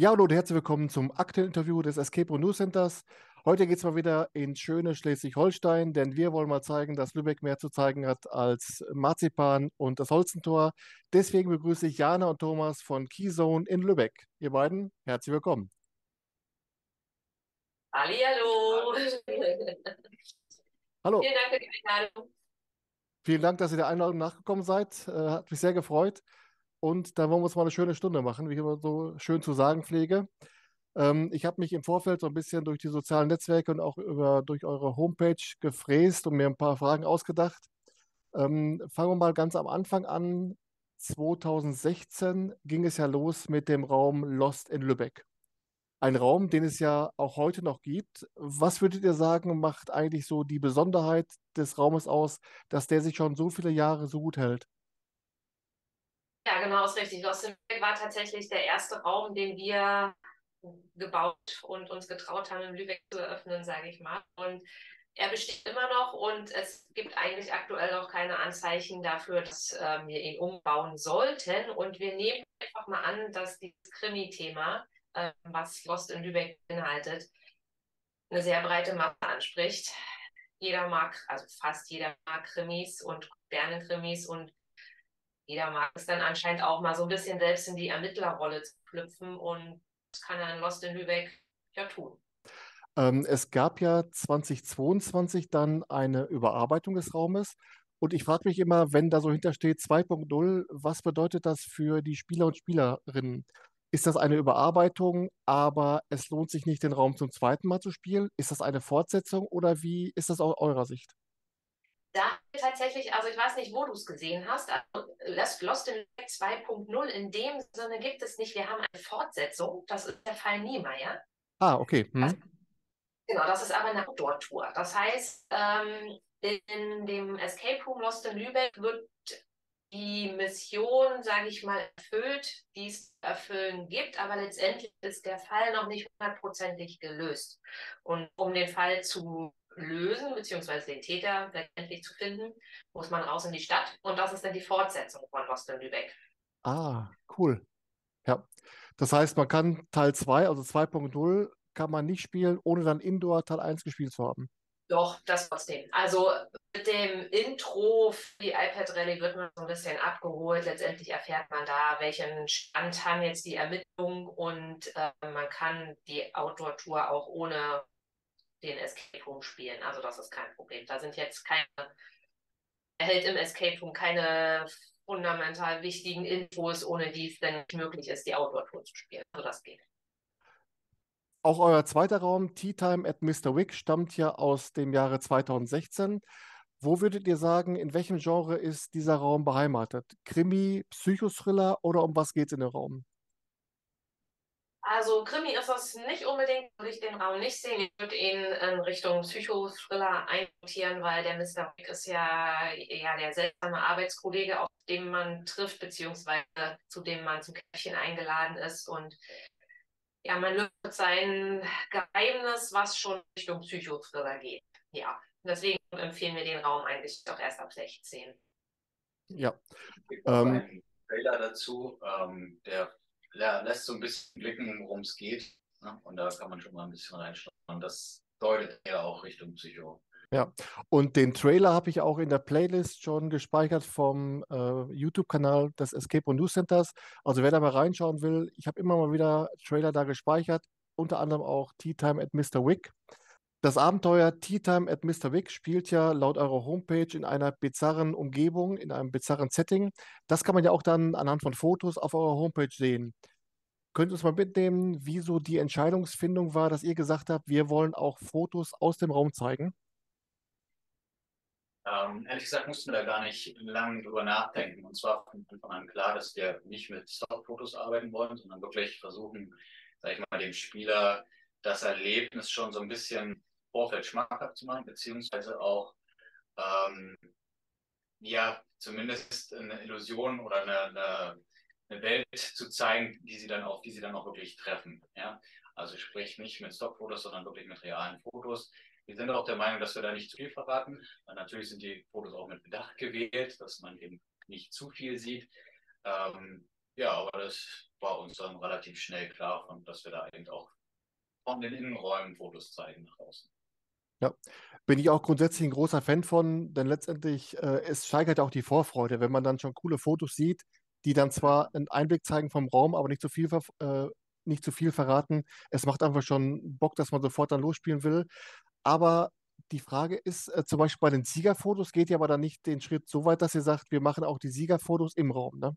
Ja, hallo und herzlich willkommen zum aktuellen Interview des Escape Room News Centers. Heute geht es mal wieder ins schöne Schleswig-Holstein, denn wir wollen mal zeigen, dass Lübeck mehr zu zeigen hat als Marzipan und das Holzentor. Deswegen begrüße ich Jana und Thomas von Keyzone in Lübeck. Ihr beiden, herzlich willkommen. Hallihallo. Hallo. Vielen Dank für die Einladung. Vielen Dank, dass ihr der Einladung nachgekommen seid. Äh, hat mich sehr gefreut. Und dann wollen wir uns mal eine schöne Stunde machen, wie ich immer so schön zu sagen pflege. Ähm, ich habe mich im Vorfeld so ein bisschen durch die sozialen Netzwerke und auch über, durch eure Homepage gefräst und mir ein paar Fragen ausgedacht. Ähm, fangen wir mal ganz am Anfang an. 2016 ging es ja los mit dem Raum Lost in Lübeck. Ein Raum, den es ja auch heute noch gibt. Was würdet ihr sagen, macht eigentlich so die Besonderheit des Raumes aus, dass der sich schon so viele Jahre so gut hält? Ja, genau, ist richtig. Lost in Lübeck war tatsächlich der erste Raum, den wir gebaut und uns getraut haben, in Lübeck zu eröffnen, sage ich mal. Und er besteht immer noch und es gibt eigentlich aktuell noch keine Anzeichen dafür, dass äh, wir ihn umbauen sollten. Und wir nehmen einfach mal an, dass dieses Krimi-Thema, äh, was Lost in Lübeck beinhaltet, eine sehr breite Masse anspricht. Jeder mag, also fast jeder mag Krimis und gerne Krimis und jeder mag es dann anscheinend auch mal so ein bisschen selbst in die Ermittlerrolle zu schlüpfen und das kann ein Lost in Lübeck ja tun. Ähm, es gab ja 2022 dann eine Überarbeitung des Raumes. Und ich frage mich immer, wenn da so hintersteht 2.0, was bedeutet das für die Spieler und Spielerinnen? Ist das eine Überarbeitung, aber es lohnt sich nicht, den Raum zum zweiten Mal zu spielen? Ist das eine Fortsetzung oder wie ist das aus eurer Sicht? Da tatsächlich, also ich weiß nicht, wo du es gesehen hast, also Lost in Lübeck 2.0 in dem Sinne gibt es nicht. Wir haben eine Fortsetzung, das ist der Fall Niemeyer. Ah, okay. Hm. Das, genau, das ist aber eine Outdoor-Tour. Das heißt, ähm, in dem Escape Room Lost in Lübeck wird die Mission, sage ich mal, erfüllt, die es zu erfüllen gibt, aber letztendlich ist der Fall noch nicht hundertprozentig gelöst. Und um den Fall zu lösen, beziehungsweise den Täter letztendlich zu finden, muss man raus in die Stadt. Und das ist dann die Fortsetzung von Lost in Lübeck. Ah, cool. Ja. Das heißt, man kann Teil 2, also 2.0, kann man nicht spielen, ohne dann Indoor Teil 1 gespielt zu haben. Doch, das trotzdem. Also mit dem Intro für die iPad Rallye wird man so ein bisschen abgeholt. Letztendlich erfährt man da, welchen Stand haben jetzt die Ermittlungen und äh, man kann die Outdoor-Tour auch ohne den Escape Room spielen. Also das ist kein Problem. Da sind jetzt keine, erhält im Escape Room keine fundamental wichtigen Infos, ohne die es dann nicht möglich ist, die Outdoor-Tour zu spielen. Also das geht. Auch euer zweiter Raum, Tea Time at Mr. Wick, stammt ja aus dem Jahre 2016. Wo würdet ihr sagen, in welchem Genre ist dieser Raum beheimatet? Krimi, Psychothriller oder um was geht es in dem Raum? Also Krimi ist das nicht unbedingt, würde ich den Raum nicht sehen. Ich würde ihn in Richtung Psychothriller einnotieren, weil der Mr. Wick ist ja, ja der seltsame Arbeitskollege, auf den man trifft, beziehungsweise zu dem man zum Käffchen eingeladen ist. Und ja, man löst sein Geheimnis, was schon Richtung Psychothriller geht. Ja, deswegen empfehlen wir den Raum eigentlich doch erst ab 16. Ja. Ähm, Trailer dazu, ähm, der lässt so ein bisschen blicken, worum es geht. Ne? Und da kann man schon mal ein bisschen reinschauen. Und das deutet ja auch Richtung Psycho. Ja, und den Trailer habe ich auch in der Playlist schon gespeichert vom äh, YouTube-Kanal des Escape Room News Centers. Also wer da mal reinschauen will, ich habe immer mal wieder Trailer da gespeichert, unter anderem auch Tea Time at Mr. Wick. Das Abenteuer Tea Time at Mr. Wick spielt ja laut eurer Homepage in einer bizarren Umgebung, in einem bizarren Setting. Das kann man ja auch dann anhand von Fotos auf eurer Homepage sehen. Könnt ihr uns mal mitnehmen, wieso die Entscheidungsfindung war, dass ihr gesagt habt, wir wollen auch Fotos aus dem Raum zeigen? Ähm, ehrlich gesagt mussten wir da gar nicht lange drüber nachdenken. Und zwar von Anfang an klar, dass wir nicht mit Stockfotos arbeiten wollen, sondern wirklich versuchen, sag ich mal, dem Spieler das Erlebnis schon so ein bisschen Vorfeld schmackhaft zu machen, beziehungsweise auch ähm, ja, zumindest eine Illusion oder eine, eine, eine, Welt zu zeigen, die sie dann auch, die sie dann auch wirklich treffen. Ja? Also sprich nicht mit Stockfotos, sondern wirklich mit realen Fotos, wir sind auch der Meinung, dass wir da nicht zu viel verraten. Natürlich sind die Fotos auch mit Bedacht gewählt, dass man eben nicht zu viel sieht. Ähm, Ja, aber das war uns dann relativ schnell klar, dass wir da eben auch von den Innenräumen Fotos zeigen nach außen. Ja, bin ich auch grundsätzlich ein großer Fan von, denn letztendlich, äh, es steigert auch die Vorfreude, wenn man dann schon coole Fotos sieht, die dann zwar einen Einblick zeigen vom Raum, aber nicht zu viel, äh, nicht zu viel verraten. Es macht einfach schon Bock, dass man sofort dann losspielen will. Aber die Frage ist, äh, zum Beispiel bei den Siegerfotos geht ihr aber dann nicht den Schritt so weit, dass ihr sagt, wir machen auch die Siegerfotos im Raum, ne?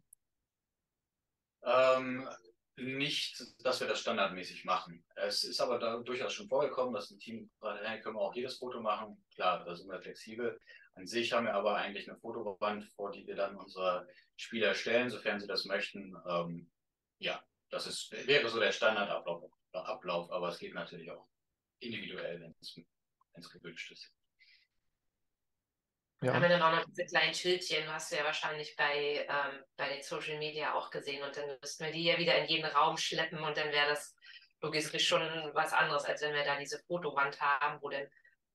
Ähm, nicht, dass wir das standardmäßig machen. Es ist aber da durchaus schon vorgekommen, dass ein Team sagt, hey, können wir auch jedes Foto machen. Klar, da sind wir flexibel. An sich haben wir aber eigentlich eine Fotowand, vor die wir dann unsere Spieler stellen, sofern sie das möchten. Ähm, ja, das ist, wäre so der Standardablauf, Ablauf, aber es geht natürlich auch individuell, wenn es gewünscht ist. Ja. Haben wir dann auch noch diese kleinen Schildchen, hast du ja wahrscheinlich bei, ähm, bei den Social Media auch gesehen. Und dann müssten wir die ja wieder in jeden Raum schleppen und dann wäre das logistisch schon was anderes, als wenn wir da diese Fotowand haben, wo dann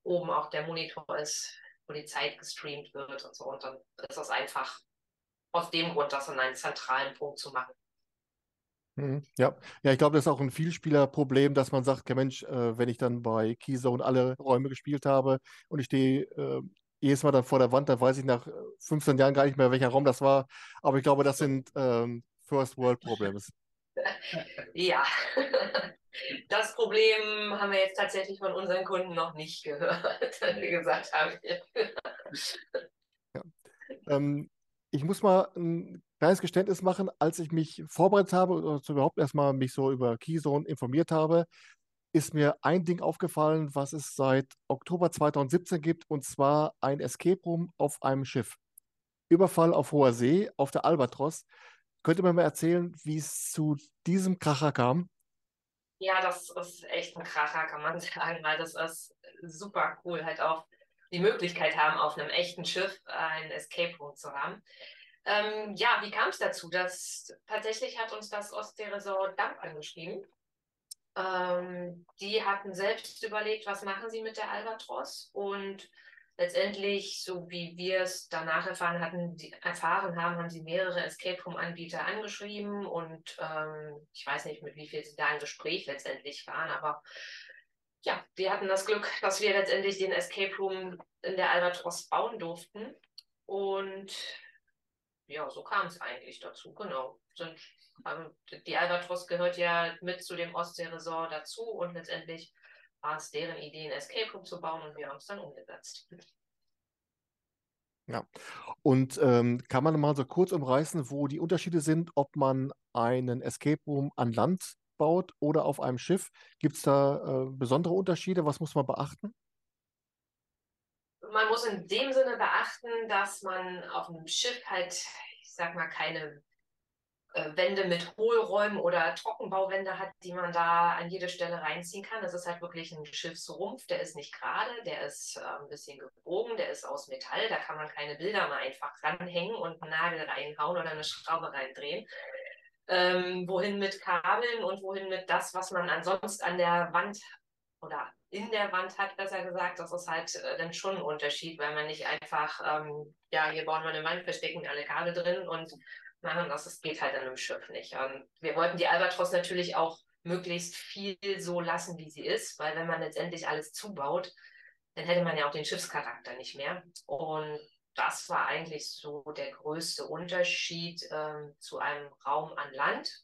oben auch der Monitor ist, wo die Zeit gestreamt wird und so. Und dann ist das einfach aus dem Grund, das an einen zentralen Punkt zu machen. Mhm. Ja, ja, ich glaube, das ist auch ein Vielspielerproblem, dass man sagt, ja Mensch, äh, wenn ich dann bei Keyzone alle Räume gespielt habe und ich stehe äh, jedes Mal dann vor der Wand, da weiß ich nach 15 äh, Jahren gar nicht mehr, welcher Raum das war. Aber ich glaube, das sind ähm, First World Problems. Ja, das Problem haben wir jetzt tatsächlich von unseren Kunden noch nicht gehört, wir gesagt haben. ja. ähm, ich muss mal ein kleines Geständnis machen, als ich mich vorbereitet habe oder überhaupt erstmal mich so über Keyzone informiert habe, ist mir ein Ding aufgefallen, was es seit Oktober 2017 gibt, und zwar ein Escape Room auf einem Schiff. Überfall auf hoher See, auf der Albatros. Könnt ihr mir erzählen, wie es zu diesem Kracher kam? Ja, das ist echt ein Kracher, kann man sagen, weil das ist super cool, halt auch die Möglichkeit haben, auf einem echten Schiff ein Escape Room zu haben. Ähm, ja, wie kam es dazu? Das, tatsächlich hat uns das Ostsee-Resort Damp angeschrieben ähm, die hatten selbst überlegt, was machen sie mit der Albatros und letztendlich, so wie wir es danach erfahren hatten, erfahren haben, haben sie mehrere Escape Room Anbieter angeschrieben und ähm, ich weiß nicht, mit wie viel sie da im Gespräch letztendlich waren, aber ja, wir hatten das Glück, dass wir letztendlich den Escape Room in der Albatros bauen durften und ja, so kam es eigentlich dazu, genau. Sind die Albatros gehört ja mit zu dem Ostsee-Resort dazu und letztendlich war es deren Idee, ein Escape Room zu bauen und wir haben es dann umgesetzt. Ja, und ähm, kann man mal so kurz umreißen, wo die Unterschiede sind, ob man einen Escape Room an Land baut oder auf einem Schiff? Gibt es da äh, besondere Unterschiede? Was muss man beachten? Man muss in dem Sinne beachten, dass man auf einem Schiff halt, ich sag mal, keine Wände mit Hohlräumen oder Trockenbauwände hat, die man da an jede Stelle reinziehen kann. Das ist halt wirklich ein Schiffsrumpf, der ist nicht gerade, der ist äh, ein bisschen gebogen, der ist aus Metall, da kann man keine Bilder mal einfach ranhängen und einen Nagel reinhauen oder eine Schraube reindrehen. Ähm, wohin mit Kabeln und wohin mit das, was man ansonsten an der Wand oder in der Wand hat, besser gesagt, das ist halt äh, dann schon ein Unterschied, weil man nicht einfach, ähm, ja, hier bauen wir eine Wand, verstecken alle Kabel drin und machen das. Das geht halt an einem Schiff nicht. Und wir wollten die Albatros natürlich auch möglichst viel so lassen, wie sie ist, weil wenn man letztendlich alles zubaut, dann hätte man ja auch den Schiffscharakter nicht mehr. Und das war eigentlich so der größte Unterschied ähm, zu einem Raum an Land.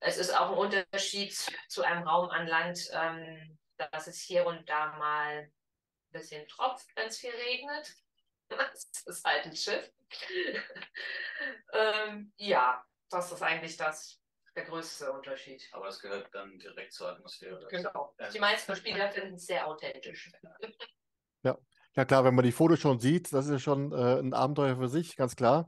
Es ist auch ein Unterschied zu einem Raum an Land, ähm, dass es hier und da mal ein bisschen tropft, wenn es viel regnet. Das ist halt ein Schiff. ähm, ja, das ist eigentlich das, der größte Unterschied. Aber es gehört dann direkt zur Atmosphäre. Genau. Die meisten Spieler finden es sehr authentisch. Ja. ja, klar, wenn man die Fotos schon sieht, das ist ja schon äh, ein Abenteuer für sich, ganz klar.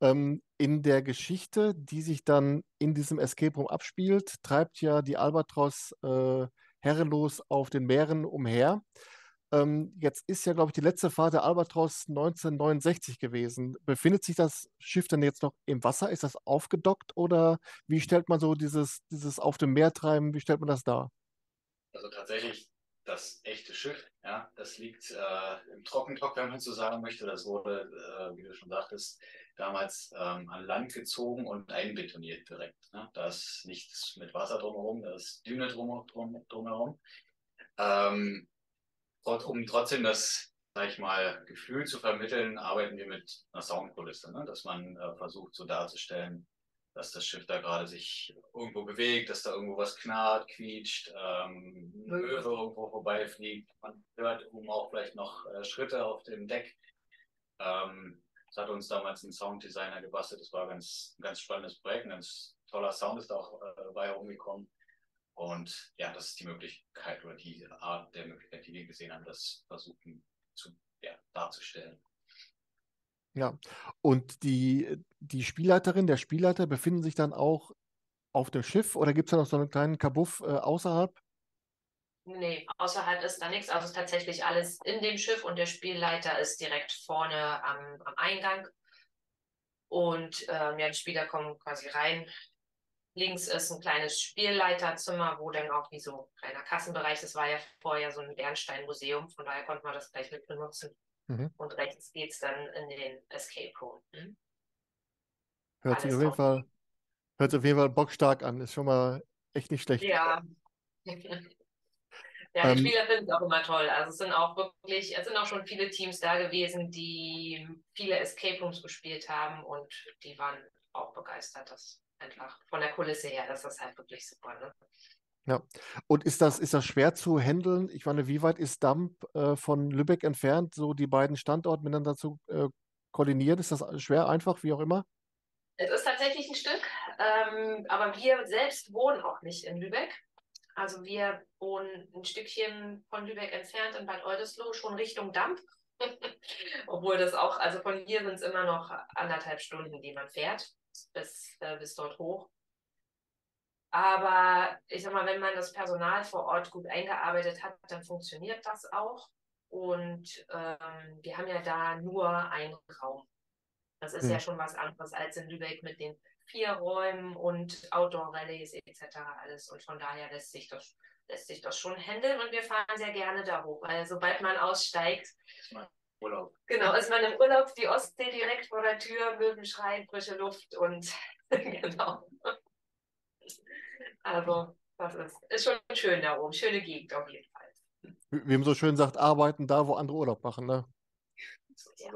Ähm, in der Geschichte, die sich dann in diesem Escape Room abspielt, treibt ja die Albatros äh, herrenlos auf den Meeren umher. Ähm, jetzt ist ja, glaube ich, die letzte Fahrt der Albatros 1969 gewesen. Befindet sich das Schiff denn jetzt noch im Wasser? Ist das aufgedockt oder wie stellt man so dieses, dieses auf dem Meer treiben, wie stellt man das dar? Also tatsächlich, das echte Schiff, ja, das liegt äh, im Trockendock, wenn man so sagen möchte. Das wurde, äh, wie du schon sagtest, damals ähm, an Land gezogen und einbetoniert direkt. Ne? Da ist nichts mit Wasser drumherum, da ist Düne drum, drum, drumherum. Ähm, um trotzdem das, sag ich mal, Gefühl zu vermitteln, arbeiten wir mit einer Soundkulisse, ne? dass man äh, versucht so darzustellen, dass das Schiff da gerade sich irgendwo bewegt, dass da irgendwo was knarrt, quietscht, ähm, Möwe irgendwo vorbeifliegt. Man hört oben auch vielleicht noch äh, Schritte auf dem Deck. Ähm, das hat uns damals ein Sounddesigner gebastelt. Das war ganz, ein ganz spannendes Projekt. Ein ganz toller Sound ist da auch äh, dabei herumgekommen. Und ja, das ist die Möglichkeit oder die Art der Möglichkeit, die wir gesehen haben, das versuchen zu, ja, darzustellen. Ja, und die, die Spielleiterin, der Spielleiter befinden sich dann auch auf dem Schiff oder gibt es da noch so einen kleinen Kabuff äh, außerhalb? Nee, außerhalb ist da nichts. Also ist tatsächlich alles in dem Schiff und der Spielleiter ist direkt vorne am, am Eingang. Und ähm, ja, die Spieler kommen quasi rein. Links ist ein kleines Spielleiterzimmer, wo dann auch wie so ein kleiner Kassenbereich, das war ja vorher so ein Bernstein-Museum, von daher konnte man das gleich mit benutzen. Mhm. Und rechts geht es dann in den Escape Room. Hm? Hört sich auf jeden Fall, hört sich auf jeden Fall bockstark an. Ist schon mal echt nicht schlecht. Ja. ja, die ähm, Spieler finden es auch immer toll. Also es sind auch wirklich, es sind auch schon viele Teams da gewesen, die viele Escape Rooms gespielt haben und die waren auch begeistert, dass einfach von der Kulisse her, das halt wirklich super. Ne? Ja. Und ist das, ist das schwer zu handeln? Ich meine, wie weit ist Damp äh, von Lübeck entfernt, so die beiden Standorte miteinander zu äh, koordinieren? Ist das schwer, einfach, wie auch immer? Es ist tatsächlich ein Stück, ähm, aber wir selbst wohnen auch nicht in Lübeck. Also wir wohnen ein Stückchen von Lübeck entfernt in Bad Oldesloe, schon Richtung Damp. Obwohl das auch, also von hier sind es immer noch anderthalb Stunden, die man fährt, bis, äh, bis dort hoch. Aber ich sag mal, wenn man das Personal vor Ort gut eingearbeitet hat, dann funktioniert das auch. Und ähm, wir haben ja da nur einen Raum. Das ist hm. ja schon was anderes als in Lübeck mit den vier Räumen und Outdoor-Rallyes etc. alles. Und von daher lässt sich das, lässt sich das schon handeln und wir fahren sehr gerne da hoch, weil sobald man aussteigt, Urlaub. Genau, ist man im Urlaub, die Ostsee direkt vor der Tür, Möwen schreien, frische Luft und genau. Also, das ist, ist schon schön da oben. Schöne Gegend auf jeden Fall. Wie man so schön sagt, arbeiten da, wo andere Urlaub machen, ne? ja.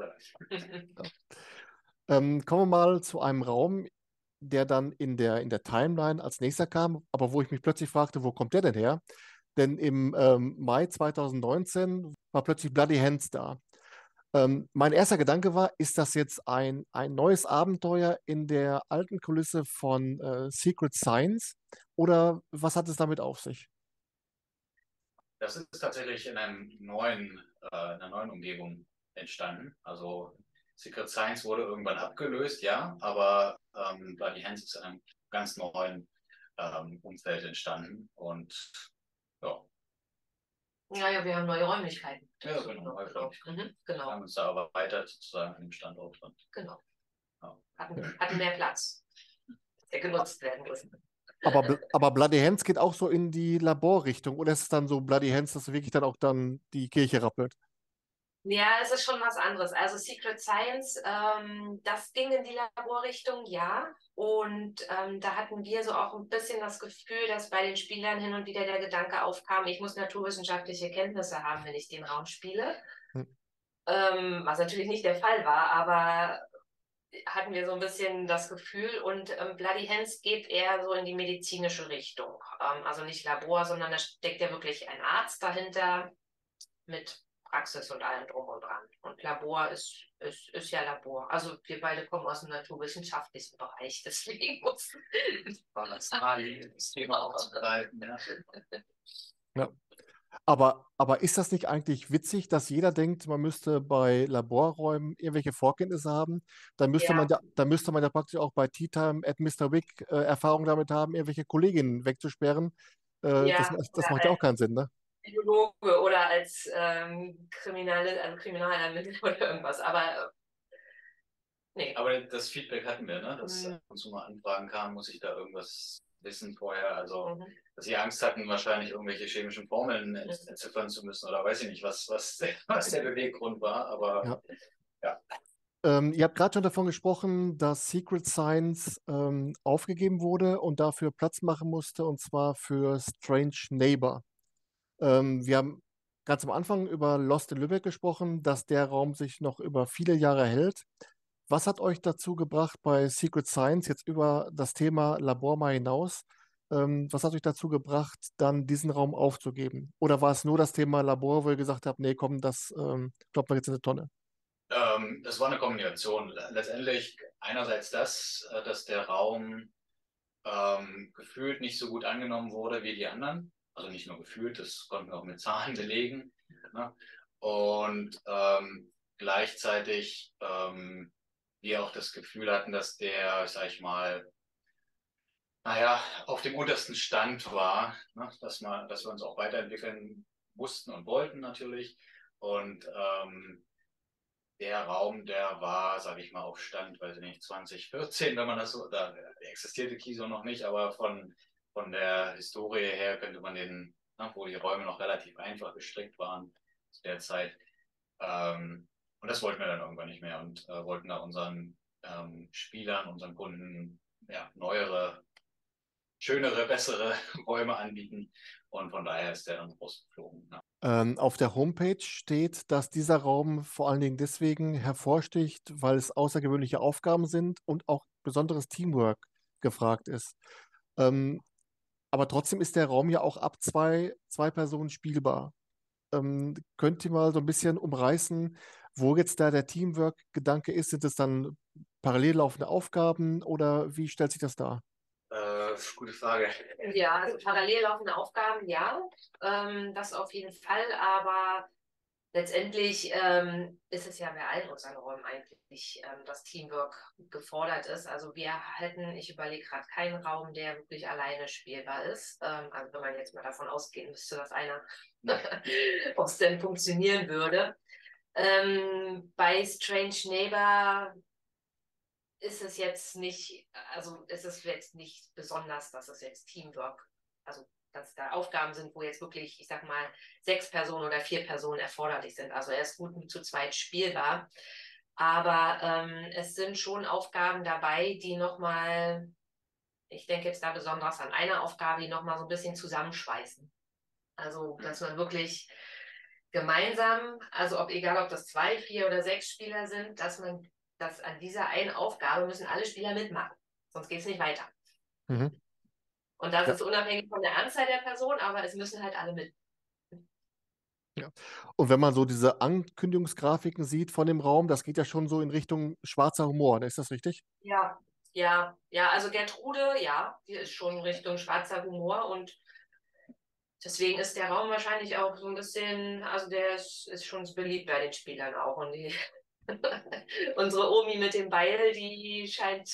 ähm, kommen wir mal zu einem Raum, der dann in der, in der Timeline als nächster kam, aber wo ich mich plötzlich fragte, wo kommt der denn her? Denn im ähm, Mai 2019 war plötzlich Bloody Hands da. Ähm, mein erster Gedanke war, ist das jetzt ein, ein neues Abenteuer in der alten Kulisse von äh, Secret Science oder was hat es damit auf sich? Das ist tatsächlich in, einem neuen, äh, einer neuen Umgebung entstanden. Also Secret Science wurde irgendwann abgelöst, ja, aber ähm, Bloody Hands ist in einem ganz neuen ähm, Umfeld entstanden und ja, ja, ja, wir haben neue Räumlichkeiten. Ja, genau. Neue Räumlichkeiten. Mhm, genau. Wir haben uns da aber weiter sozusagen an dem Standort. Und, genau. Ja. Hatten, hatten mehr Platz, der genutzt werden muss. Aber, aber Bloody Hands geht auch so in die Laborrichtung oder ist es dann so Bloody Hands, dass wirklich dann auch dann die Kirche rappelt? Ja, es ist schon was anderes. Also Secret Science, ähm, das ging in die Laborrichtung, ja. Und ähm, da hatten wir so auch ein bisschen das Gefühl, dass bei den Spielern hin und wieder der Gedanke aufkam, ich muss naturwissenschaftliche Kenntnisse haben, wenn ich den Raum spiele. Hm. Ähm, was natürlich nicht der Fall war, aber hatten wir so ein bisschen das Gefühl. Und ähm, Bloody Hands geht eher so in die medizinische Richtung. Ähm, also nicht Labor, sondern da steckt ja wirklich ein Arzt dahinter mit Praxis und allem drum und dran. Und Labor ist, ist, ist ja Labor. Also wir beide kommen aus dem naturwissenschaftlichen Bereich, deswegen muss das Thema aufzubereiten. Ja. ja. Aber, aber ist das nicht eigentlich witzig, dass jeder denkt, man müsste bei Laborräumen irgendwelche Vorkenntnisse haben? Dann müsste, ja. man, ja, dann müsste man ja praktisch auch bei Tea Time at Mr. Wick äh, Erfahrung damit haben, irgendwelche Kolleginnen wegzusperren. Äh, ja, das, das macht ja auch keinen Sinn, ne? Biologe oder als ähm, Kriminale, also Kriminalermittler oder irgendwas. Aber nee. Aber das Feedback hatten wir, ne? dass mhm. ab und zu mal Anfragen kamen, muss ich da irgendwas wissen vorher. Also, mhm. dass sie Angst hatten, wahrscheinlich irgendwelche chemischen Formeln entziffern zu müssen oder weiß ich nicht, was, was, was der Beweggrund war. Aber ja. ja. Ähm, ihr habt gerade schon davon gesprochen, dass Secret Science ähm, aufgegeben wurde und dafür Platz machen musste, und zwar für Strange Neighbor. Ähm, wir haben ganz am Anfang über Lost in Lübeck gesprochen, dass der Raum sich noch über viele Jahre hält. Was hat euch dazu gebracht, bei Secret Science jetzt über das Thema Labor mal hinaus, ähm, was hat euch dazu gebracht, dann diesen Raum aufzugeben? Oder war es nur das Thema Labor, wo ihr gesagt habt, nee, komm, das ähm, kloppt man jetzt in eine Tonne? Ähm, das war eine Kombination. Letztendlich einerseits das, äh, dass der Raum ähm, gefühlt nicht so gut angenommen wurde wie die anderen. Also nicht nur gefühlt, das konnten wir auch mit Zahlen belegen. Ne? Und ähm, gleichzeitig ähm, wir auch das Gefühl hatten, dass der, sag ich mal, naja, auf dem untersten Stand war, ne? dass, man, dass wir uns auch weiterentwickeln mussten und wollten natürlich. Und ähm, der Raum, der war, sage ich mal, auf Stand, weiß ich nicht, 2014, wenn man das so, da existierte Kiso noch nicht, aber von, von der Historie her könnte man den, na, wo die Räume noch relativ einfach gestrickt waren zu der Zeit. Ähm, und das wollten wir dann irgendwann nicht mehr und äh, wollten da unseren ähm, Spielern, unseren Kunden ja, neuere, schönere, bessere Räume anbieten. Und von daher ist der dann rausgeflogen. Ja. Ähm, auf der Homepage steht, dass dieser Raum vor allen Dingen deswegen hervorsticht, weil es außergewöhnliche Aufgaben sind und auch besonderes Teamwork gefragt ist. Ähm, aber trotzdem ist der Raum ja auch ab zwei, zwei Personen spielbar. Ähm, könnt ihr mal so ein bisschen umreißen, wo jetzt da der Teamwork-Gedanke ist? Sind es dann parallel laufende Aufgaben oder wie stellt sich das dar? Äh, gute Frage. Ja, also parallel laufende Aufgaben, ja, ähm, das auf jeden Fall, aber letztendlich ähm, ist es ja bei allen unseren Räumen eigentlich, ähm, dass Teamwork gefordert ist. Also wir hätten, ich überlege gerade, keinen Raum, der wirklich alleine spielbar ist. Ähm, also wenn man jetzt mal davon ausgehen müsste, dass einer es denn funktionieren würde. Ähm, bei Strange Neighbor ist es jetzt nicht, also ist es jetzt nicht besonders, dass es jetzt Teamwork, also dass da Aufgaben sind, wo jetzt wirklich, ich sag mal, sechs Personen oder vier Personen erforderlich sind. Also er ist gut zu zweit spielbar. Aber ähm, es sind schon Aufgaben dabei, die nochmal, ich denke jetzt da besonders an eine Aufgabe, die nochmal so ein bisschen zusammenschweißen. Also, dass man wirklich gemeinsam, also ob egal ob das zwei, vier oder sechs Spieler sind, dass man dass an dieser einen Aufgabe müssen alle Spieler mitmachen. Sonst geht es nicht weiter. Mhm. Und das ja. ist unabhängig von der Anzahl der Personen, aber es müssen halt alle mit. Ja. Und wenn man so diese Ankündigungsgrafiken sieht von dem Raum, das geht ja schon so in Richtung schwarzer Humor, ne? ist das richtig? Ja, ja, ja. Also Gertrude, ja, die ist schon Richtung schwarzer Humor und deswegen ist der Raum wahrscheinlich auch so ein bisschen, also der ist, ist schon beliebt bei den Spielern auch und die Unsere Omi mit dem Beil, die scheint,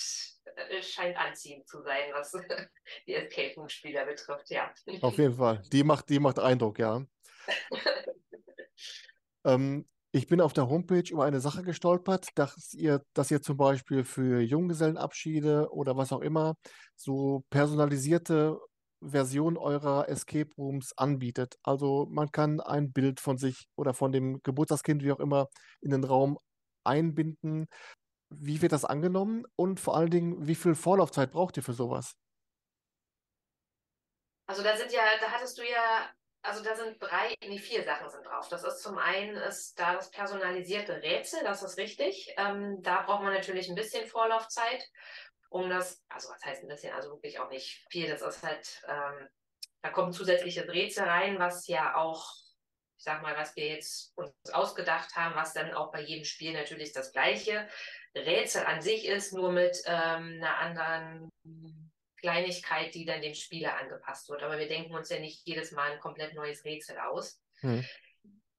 äh, scheint anziehend zu sein, was die Escape Room-Spieler betrifft, ja. Auf jeden Fall. Die macht, die macht Eindruck, ja. ähm, ich bin auf der Homepage über eine Sache gestolpert, dass ihr, dass ihr zum Beispiel für Junggesellenabschiede oder was auch immer so personalisierte Version eurer Escape Rooms anbietet. Also man kann ein Bild von sich oder von dem Geburtstagskind, wie auch immer, in den Raum einbinden. Wie wird das angenommen und vor allen Dingen, wie viel Vorlaufzeit braucht ihr für sowas? Also da sind ja, da hattest du ja, also da sind drei, nee, vier Sachen sind drauf. Das ist zum einen ist da das personalisierte Rätsel, das ist richtig. Ähm, da braucht man natürlich ein bisschen Vorlaufzeit, um das, also was heißt ein bisschen, also wirklich auch nicht viel. Das ist halt, ähm, da kommt zusätzliches Rätsel rein, was ja auch ich sag mal, was wir jetzt uns ausgedacht haben, was dann auch bei jedem Spiel natürlich das gleiche Rätsel an sich ist, nur mit ähm, einer anderen Kleinigkeit, die dann dem Spieler angepasst wird. Aber wir denken uns ja nicht jedes Mal ein komplett neues Rätsel aus. Hm.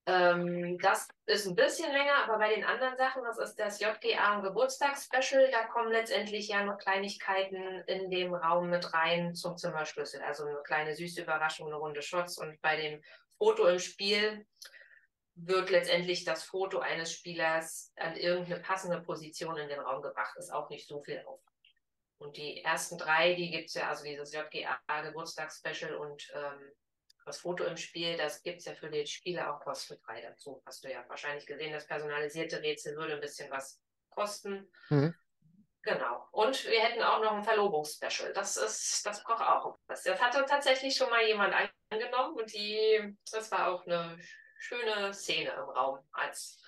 Ähm, das ist ein bisschen länger, aber bei den anderen Sachen, das ist das JGA und Geburtstagsspecial, da kommen letztendlich ja noch Kleinigkeiten in dem Raum mit rein zum Zimmerschlüssel. Also eine kleine süße Überraschung, eine Runde Shots und bei dem Foto im Spiel wird letztendlich das Foto eines Spielers an irgendeine passende Position in den Raum gebracht. Ist auch nicht so viel Aufwand. Und die ersten drei, die gibt es ja, also dieses JGA-Geburtstagsspecial und ähm, das Foto im Spiel, das gibt es ja für die Spieler auch kostenfrei dazu. Hast du ja wahrscheinlich gesehen, das personalisierte Rätsel würde ein bisschen was kosten. Mhm. Genau. Und wir hätten auch noch ein Verlobungsspecial. Das ist, das braucht auch was. Das hatte tatsächlich schon mal jemand angenommen und die, das war auch eine schöne Szene im Raum, als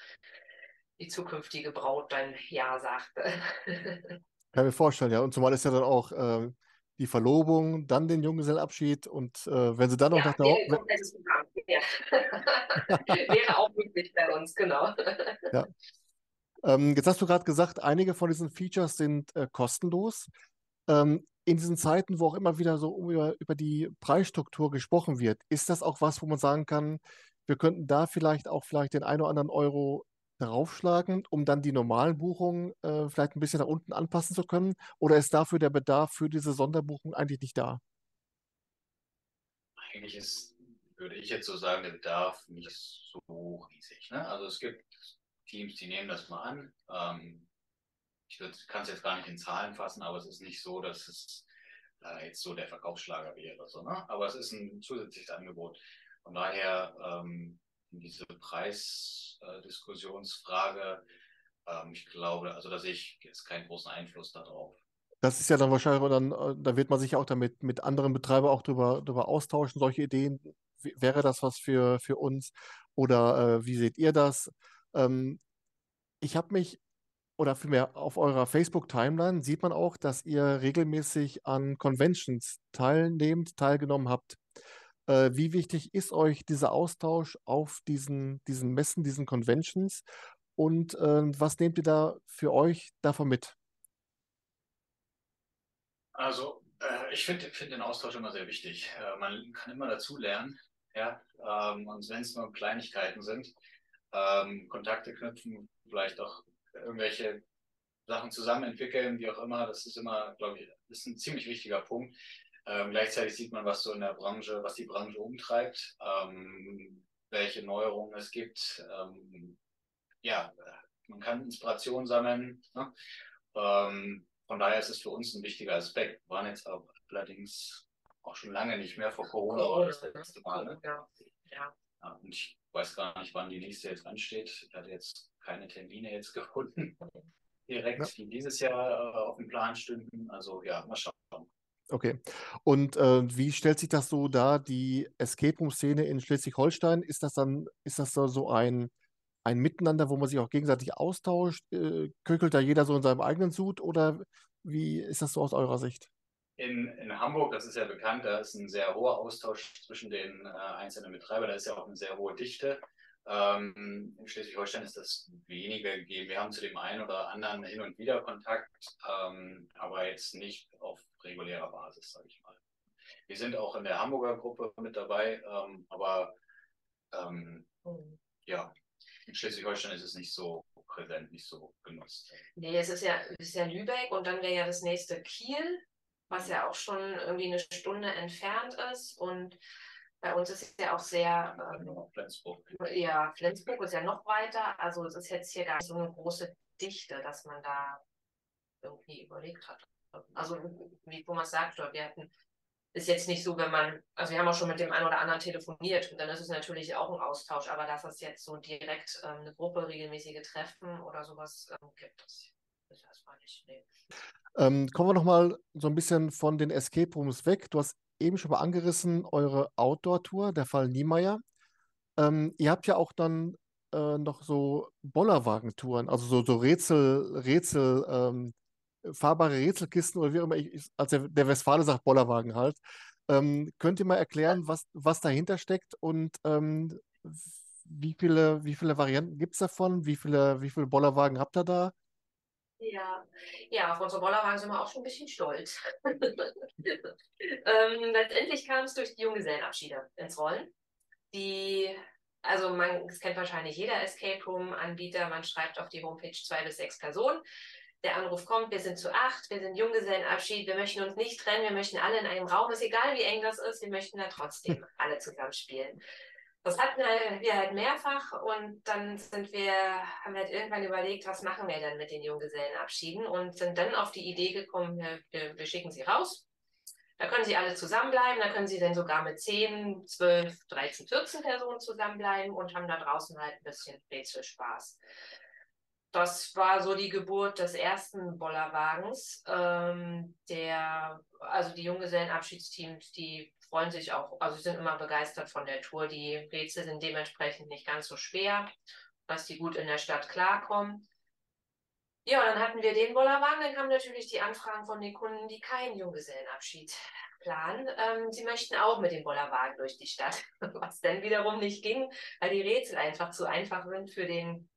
die zukünftige Braut dann Ja sagte. Kann mir vorstellen, ja. Und zumal ist ja dann auch äh, die Verlobung, dann den Junggesellenabschied und äh, wenn sie dann noch ja, nach der Hochzeit. Ja. wäre auch möglich bei uns, genau. ja. Ähm, jetzt hast du gerade gesagt, einige von diesen Features sind äh, kostenlos. Ähm, in diesen Zeiten, wo auch immer wieder so über, über die Preisstruktur gesprochen wird, ist das auch was, wo man sagen kann, wir könnten da vielleicht auch vielleicht den einen oder anderen Euro draufschlagen, um dann die normalen Buchungen äh, vielleicht ein bisschen nach unten anpassen zu können? Oder ist dafür der Bedarf für diese Sonderbuchung eigentlich nicht da? Eigentlich ist, würde ich jetzt so sagen, der Bedarf nicht so riesig. Ne? Also es gibt Teams, die nehmen das mal an. Ähm, ich kann es jetzt gar nicht in Zahlen fassen, aber es ist nicht so, dass es äh, jetzt so der Verkaufsschlager wäre. So, ne? Aber es ist ein zusätzliches Angebot. Von daher ähm, diese Preisdiskussionsfrage, ähm, ich glaube, also da sehe ich jetzt keinen großen Einfluss darauf. Das ist ja dann wahrscheinlich, dann, äh, da wird man sich auch damit mit anderen Betreibern auch drüber, drüber austauschen, solche Ideen. Wäre das was für, für uns? Oder äh, wie seht ihr das? Ähm, ich habe mich, oder vielmehr auf eurer Facebook-Timeline sieht man auch, dass ihr regelmäßig an Conventions teilnehmt, teilgenommen habt. Äh, wie wichtig ist euch dieser Austausch auf diesen, diesen Messen, diesen Conventions? Und äh, was nehmt ihr da für euch davon mit? Also, äh, ich finde find den Austausch immer sehr wichtig. Äh, man kann immer dazu lernen. Ja? Ähm, und wenn es nur Kleinigkeiten sind, ähm, Kontakte knüpfen, vielleicht auch irgendwelche Sachen zusammen entwickeln, wie auch immer, das ist immer, glaube ich, ist ein ziemlich wichtiger Punkt. Ähm, gleichzeitig sieht man, was so in der Branche, was die Branche umtreibt, ähm, welche Neuerungen es gibt. Ähm, ja, man kann Inspiration sammeln. Ne? Ähm, von daher ist es für uns ein wichtiger Aspekt. Wir waren jetzt auch allerdings auch schon lange nicht mehr vor Corona, war das letzte Mal. Ne? Ja. ja. ja. Und ich weiß gar nicht, wann die nächste jetzt ansteht. Ich hatte jetzt keine Termine jetzt gefunden, direkt, ja. die dieses Jahr äh, auf dem Plan stünden. Also ja, mal schauen. Okay. Und äh, wie stellt sich das so dar, die Escape Room-Szene in Schleswig-Holstein? Ist das dann, ist das so ein, ein Miteinander, wo man sich auch gegenseitig austauscht? Äh, kökelt da jeder so in seinem eigenen Sud oder wie ist das so aus eurer Sicht? In, in Hamburg, das ist ja bekannt, da ist ein sehr hoher Austausch zwischen den äh, einzelnen Betreibern, da ist ja auch eine sehr hohe Dichte. Ähm, in Schleswig-Holstein ist das weniger gegeben. Wir haben zu dem einen oder anderen hin und wieder Kontakt, ähm, aber jetzt nicht auf regulärer Basis, sage ich mal. Wir sind auch in der Hamburger Gruppe mit dabei, ähm, aber ähm, ja, in Schleswig-Holstein ist es nicht so präsent, nicht so genutzt. Nee, es ist ja, es ist ja Lübeck und dann wäre ja das nächste Kiel, was ja auch schon irgendwie eine Stunde entfernt ist und bei uns ist es ja auch sehr. Ähm, Flensburg. Ja, Flensburg ist ja noch weiter. Also es ist jetzt hier gar nicht so eine große Dichte, dass man da irgendwie überlegt hat. Also wie Thomas sagt, wir hatten ist jetzt nicht so, wenn man, also wir haben auch schon mit dem einen oder anderen telefoniert und dann ist es natürlich auch ein Austausch, aber dass es jetzt so direkt ähm, eine Gruppe, regelmäßige Treffen oder sowas ähm, gibt, das erstmal nicht. Ähm, kommen wir nochmal so ein bisschen von den Escape Rooms weg. Du hast eben schon mal angerissen, eure Outdoor-Tour, der Fall Niemeyer. Ähm, ihr habt ja auch dann äh, noch so Bollerwagentouren, also so, so Rätsel, Rätsel, ähm, fahrbare Rätselkisten oder wie auch immer, ich, als der, der Westfale sagt Bollerwagen halt. Ähm, könnt ihr mal erklären, was, was dahinter steckt und ähm, wie viele, wie viele Varianten gibt es davon? Wie viele, wie viele Bollerwagen habt ihr da? Ja, ja, auf unsere Bollerwagen sind wir auch schon ein bisschen stolz. ähm, letztendlich kam es durch die Junggesellenabschiede ins Rollen. Die, also man, das kennt wahrscheinlich jeder Escape Room-Anbieter, man schreibt auf die Homepage zwei bis sechs Personen. Der Anruf kommt, wir sind zu acht, wir sind Junggesellenabschied, wir möchten uns nicht trennen, wir möchten alle in einem Raum, ist egal wie eng das ist, wir möchten da trotzdem alle zusammen spielen. Das hatten wir halt mehrfach und dann sind wir, haben wir halt irgendwann überlegt, was machen wir denn mit den Junggesellenabschieden und sind dann auf die Idee gekommen, wir, wir schicken sie raus. Da können sie alle zusammenbleiben, da können sie dann sogar mit 10, 12, 13, 14 Personen zusammenbleiben und haben da draußen halt ein bisschen Rätselspaß. Das war so die Geburt des ersten Bollerwagens. Ähm, der, also die Junggesellenabschiedsteams, die freuen sich auch, also sind immer begeistert von der Tour. Die Rätsel sind dementsprechend nicht ganz so schwer, dass die gut in der Stadt klarkommen. Ja, dann hatten wir den Bollerwagen, dann kamen natürlich die Anfragen von den Kunden, die keinen Junggesellenabschied planen. Ähm, sie möchten auch mit dem Bollerwagen durch die Stadt, was dann wiederum nicht ging, weil die Rätsel einfach zu einfach sind für den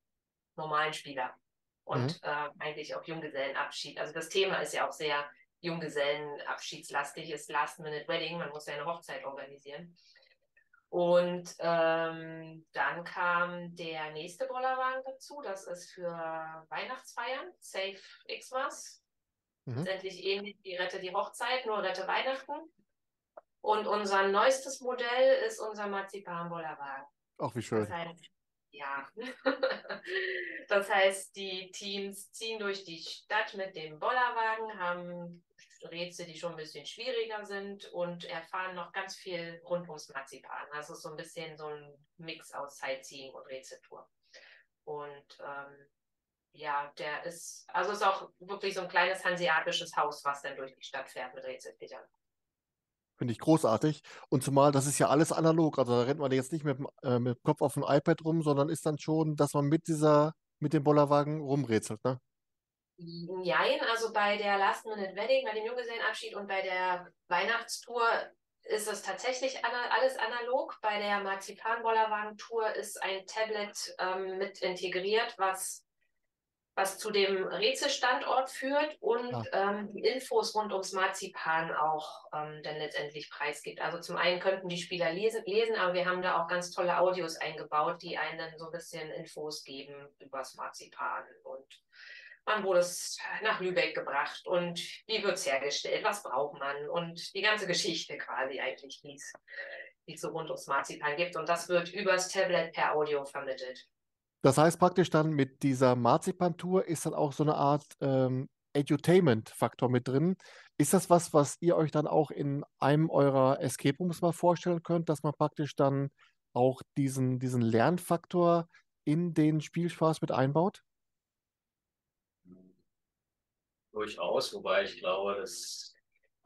normalen Spieler. Und mhm. äh, eigentlich auch Junggesellenabschied. Also das Thema ist ja auch sehr Junggesellenabschiedslastig ist Last-Minute-Wedding, man muss ja eine Hochzeit organisieren. Und ähm, dann kam der nächste Bollerwagen dazu, das ist für Weihnachtsfeiern, Safe Xmas. Mhm. Letztendlich ähnlich wie Rette die Hochzeit, nur Rette Weihnachten. Und unser neuestes Modell ist unser Marzipan-Bollerwagen. Ach, wie schön. Das heißt, ja. das heißt, die Teams ziehen durch die Stadt mit dem Bollerwagen, haben Rätsel, die schon ein bisschen schwieriger sind und erfahren noch ganz viel rund ums Marzipan. Also so ein bisschen so ein Mix aus Sightseeing und Rätseltour. Und ähm, ja, der ist, also ist auch wirklich so ein kleines hanseatisches Haus, was dann durch die Stadt fährt mit Rätselfedern. Finde ich großartig. Und zumal, das ist ja alles analog. Also da rennt man jetzt nicht mit, äh, mit dem Kopf auf dem iPad rum, sondern ist dann schon, dass man mit dieser, mit dem Bollerwagen rumrätselt, ne? Nein, also bei der Last Minute Wedding, bei dem Junggesellenabschied und bei der Weihnachtstour ist es tatsächlich alles analog. Bei der Marzipan-Bollerwagen-Tour ist ein Tablet ähm, mit integriert, was was zu dem Rätselstandort führt und ja. ähm, die Infos rund ums Marzipan auch ähm, dann letztendlich preisgibt. Also zum einen könnten die Spieler lesen, lesen, aber wir haben da auch ganz tolle Audios eingebaut, die einen dann so ein bisschen Infos geben über das Marzipan und wann wurde es nach Lübeck gebracht und wie wird es hergestellt, was braucht man und die ganze Geschichte quasi eigentlich, die es so rund ums Marzipan gibt. Und das wird übers Tablet per Audio vermittelt. Das heißt praktisch dann mit dieser Marzipan-Tour ist dann auch so eine Art ähm, Edutainment-Faktor mit drin. Ist das was, was ihr euch dann auch in einem eurer Escape Rooms mal vorstellen könnt, dass man praktisch dann auch diesen, diesen Lernfaktor in den Spielspaß mit einbaut? Durchaus, wobei ich glaube, dass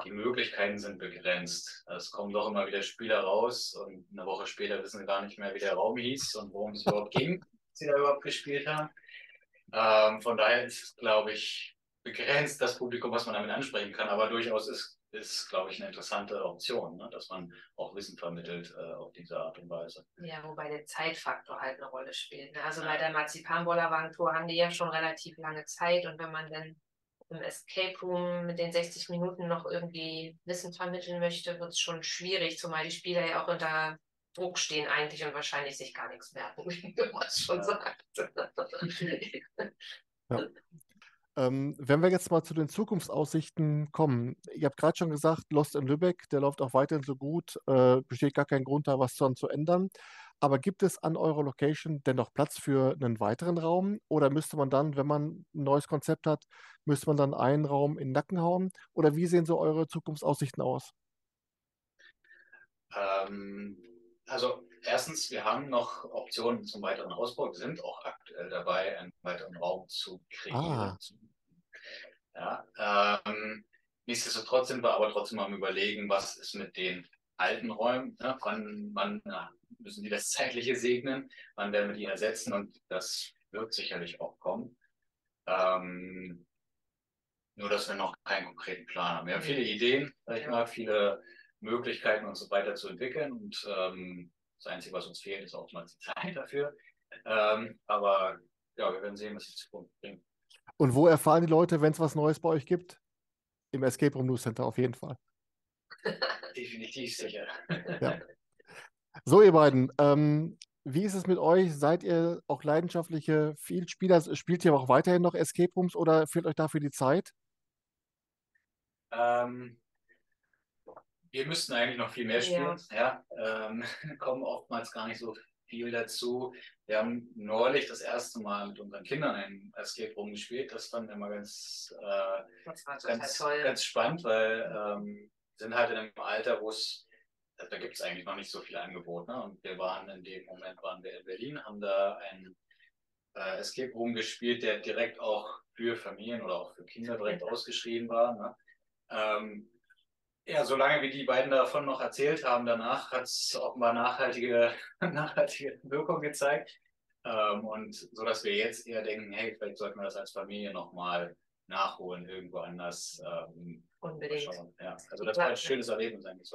die Möglichkeiten sind begrenzt. Es kommen doch immer wieder Spieler raus und eine Woche später wissen sie gar nicht mehr, wie der Raum hieß und worum es überhaupt ging sie da überhaupt gespielt haben. Ähm, von daher ist, glaube ich, begrenzt das Publikum, was man damit ansprechen kann, aber durchaus ist, ist glaube ich, eine interessante Option, ne? dass man auch Wissen vermittelt äh, auf diese Art und Weise. Ja, wobei der Zeitfaktor halt eine Rolle spielt. Ne? Also bei der Marzipanbollerwagen-Tour haben die ja schon relativ lange Zeit und wenn man dann im Escape Room mit den 60 Minuten noch irgendwie Wissen vermitteln möchte, wird es schon schwierig, zumal die Spieler ja auch unter Druck stehen eigentlich und wahrscheinlich sich gar nichts merken, wie es schon sagt. ja. ähm, wenn wir jetzt mal zu den Zukunftsaussichten kommen, ihr habt gerade schon gesagt, Lost in Lübeck, der läuft auch weiterhin so gut, äh, besteht gar kein Grund da, was dran zu ändern. Aber gibt es an eurer Location dennoch Platz für einen weiteren Raum? Oder müsste man dann, wenn man ein neues Konzept hat, müsste man dann einen Raum in den Nacken hauen? Oder wie sehen so eure Zukunftsaussichten aus? Ähm, also erstens, wir haben noch Optionen zum weiteren Ausbau. Wir sind auch aktuell dabei, einen weiteren Raum zu kreieren. Ah. Ja, ähm, nichtsdestotrotz sind wir aber trotzdem am überlegen, was ist mit den alten Räumen, ne? wann, wann na, müssen die das Zeitliche segnen, wann werden wir die ersetzen und das wird sicherlich auch kommen. Ähm, nur, dass wir noch keinen konkreten Plan haben. Wir haben viele Ideen, sag ich mal, viele Möglichkeiten und so weiter zu entwickeln. Und ähm, das Einzige, was uns fehlt, ist auch mal die Zeit dafür. Ähm, aber ja, wir werden sehen, was die Zukunft bringt. Und wo erfahren die Leute, wenn es was Neues bei euch gibt? Im Escape Room News Center auf jeden Fall. Definitiv sicher. ja. So, ihr beiden, ähm, wie ist es mit euch? Seid ihr auch leidenschaftliche Vielspieler? Spielt ihr auch weiterhin noch Escape Rooms oder fehlt euch dafür die Zeit? Ähm, wir müssten eigentlich noch viel mehr spielen. Ja, ja ähm, kommen oftmals gar nicht so viel dazu. Wir haben neulich das erste Mal mit unseren Kindern ein Escape Room gespielt. Das fand ich immer ganz, äh, ganz, ganz spannend, weil ähm, sind halt in einem Alter, wo es da gibt es eigentlich noch nicht so viel Angebot. Ne? Und wir waren in dem Moment waren wir in Berlin, haben da ein äh, Escape Room gespielt, der direkt auch für Familien oder auch für Kinder direkt ausgeschrieben war. Ne? Ähm, ja, solange wie die beiden davon noch erzählt haben, danach hat es offenbar nachhaltige, nachhaltige Wirkung gezeigt. Ähm, und so dass wir jetzt eher denken, hey, vielleicht sollten wir das als Familie nochmal nachholen, irgendwo anders. Ähm, Unbedingt. Ja, also das war ein schönes Erlebnis eigentlich.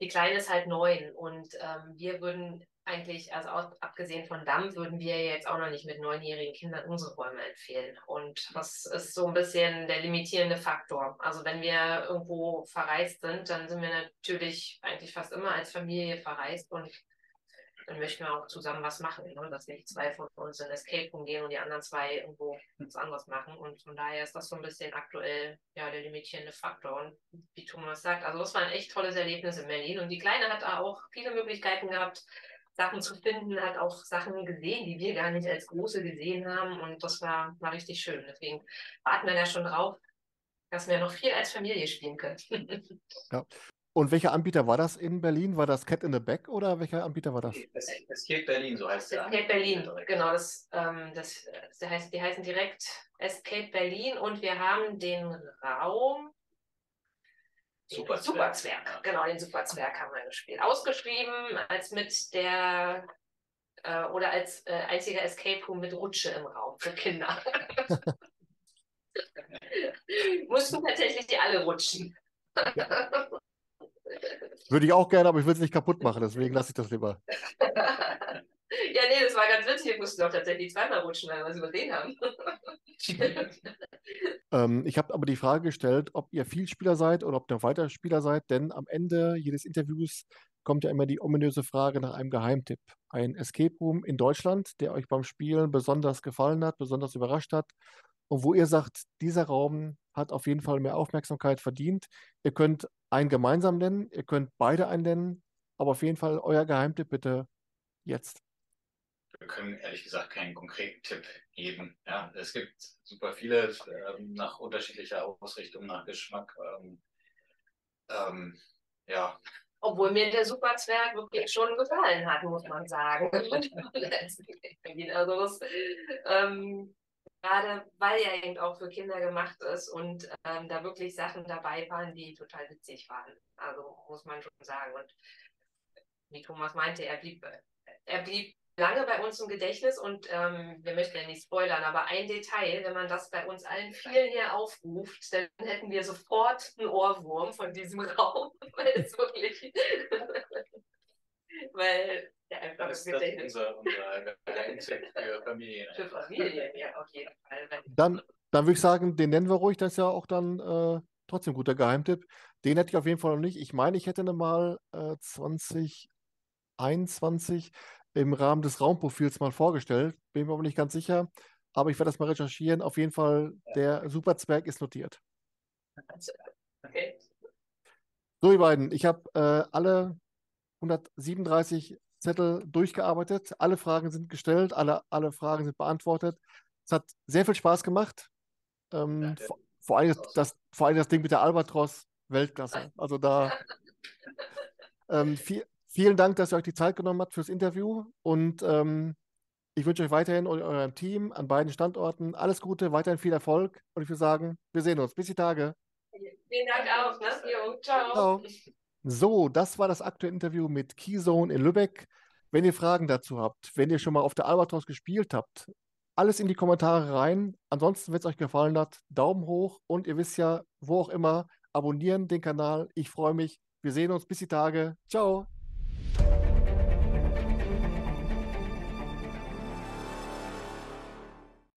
Die Kleine ist halt neun und ähm, wir würden eigentlich, also auch, abgesehen von Damm, würden wir jetzt auch noch nicht mit neunjährigen Kindern unsere Räume empfehlen. Und das ist so ein bisschen der limitierende Faktor. Also wenn wir irgendwo verreist sind, dann sind wir natürlich eigentlich fast immer als Familie verreist und dann möchten wir auch zusammen was machen, ne? dass nicht zwei von uns in Escape Room gehen und die anderen zwei irgendwo was anderes machen. Und von daher ist das so ein bisschen aktuell ja der limitierende Faktor. Und wie Thomas sagt, also das war ein echt tolles Erlebnis in Berlin. Und die Kleine hat da auch viele Möglichkeiten gehabt, Sachen zu finden, hat auch Sachen gesehen, die wir gar nicht als große gesehen haben. Und das war, war richtig schön. Deswegen warten wir da schon drauf, dass wir noch viel als Familie spielen können. ja. Und welcher Anbieter war das in Berlin? War das Cat in the Back oder welcher Anbieter war das? Escape Berlin, so heißt der. Escape Berlin, genau. Das, ähm, das, das heißt, die heißen direkt Escape Berlin und wir haben den Raum Superzwerg. Superzwerg, genau, den Superzwerg haben wir gespielt. Ausgeschrieben als mit der äh, oder als äh, einziger Escape Room mit Rutsche im Raum für Kinder. Mussten tatsächlich die alle rutschen. Ja. Würde ich auch gerne, aber ich will es nicht kaputt machen, deswegen lasse ich das lieber. Ja, nee, das war ganz witzig. Wir mussten doch tatsächlich zweimal rutschen, weil wir es übersehen haben. ähm, ich habe aber die Frage gestellt, ob ihr Vielspieler seid oder ob ihr Weiterspieler seid, denn am Ende jedes Interviews kommt ja immer die ominöse Frage nach einem Geheimtipp. Ein Escape Room in Deutschland, der euch beim Spielen besonders gefallen hat, besonders überrascht hat und wo ihr sagt, dieser Raum hat auf jeden Fall mehr Aufmerksamkeit verdient. Ihr könnt einen gemeinsam nennen, ihr könnt beide einen nennen, aber auf jeden Fall euer Geheimtipp bitte jetzt wir können ehrlich gesagt keinen konkreten Tipp geben. Ja, es gibt super viele ähm, nach unterschiedlicher Ausrichtung, nach Geschmack. Ähm, ähm, ja. Obwohl mir der Superzwerg wirklich schon gefallen hat, muss man sagen. also das, ähm, gerade weil er eben auch für Kinder gemacht ist und ähm, da wirklich Sachen dabei waren, die total witzig waren. Also muss man schon sagen. Und wie Thomas meinte, er blieb, er blieb lange bei uns im Gedächtnis und ähm, wir möchten ja nicht spoilern, aber ein Detail, wenn man das bei uns allen vielen hier aufruft, dann hätten wir sofort einen Ohrwurm von diesem Raum, weil es wirklich, weil ja, einfach das, das ist unser, unser Geheimtipp für Familien. Für Familien, ja, auf jeden Fall. Dann, dann würde ich sagen, den nennen wir ruhig, das ist ja auch dann äh, trotzdem ein guter Geheimtipp. Den hätte ich auf jeden Fall noch nicht. Ich meine, ich hätte mal äh, 2021 im Rahmen des Raumprofils mal vorgestellt. Bin mir aber nicht ganz sicher. Aber ich werde das mal recherchieren. Auf jeden Fall, der Superzwerg ist notiert. Okay. So, ihr beiden, ich habe äh, alle 137 Zettel durchgearbeitet. Alle Fragen sind gestellt, alle, alle Fragen sind beantwortet. Es hat sehr viel Spaß gemacht. Ähm, ja, vor, vor, allem das, vor allem das Ding mit der Albatros, Weltklasse. Also da ähm, viel, Vielen Dank, dass ihr euch die Zeit genommen habt fürs Interview und ähm, ich wünsche euch weiterhin und eurem Team an beiden Standorten alles Gute, weiterhin viel Erfolg und ich würde sagen, wir sehen uns. Bis die Tage. Vielen Dank auch. Ne? Jo, ciao. ciao. So, das war das aktuelle Interview mit Keyzone in Lübeck. Wenn ihr Fragen dazu habt, wenn ihr schon mal auf der Albatros gespielt habt, alles in die Kommentare rein. Ansonsten, wenn es euch gefallen hat, Daumen hoch und ihr wisst ja, wo auch immer, abonnieren den Kanal. Ich freue mich. Wir sehen uns bis die Tage. Ciao.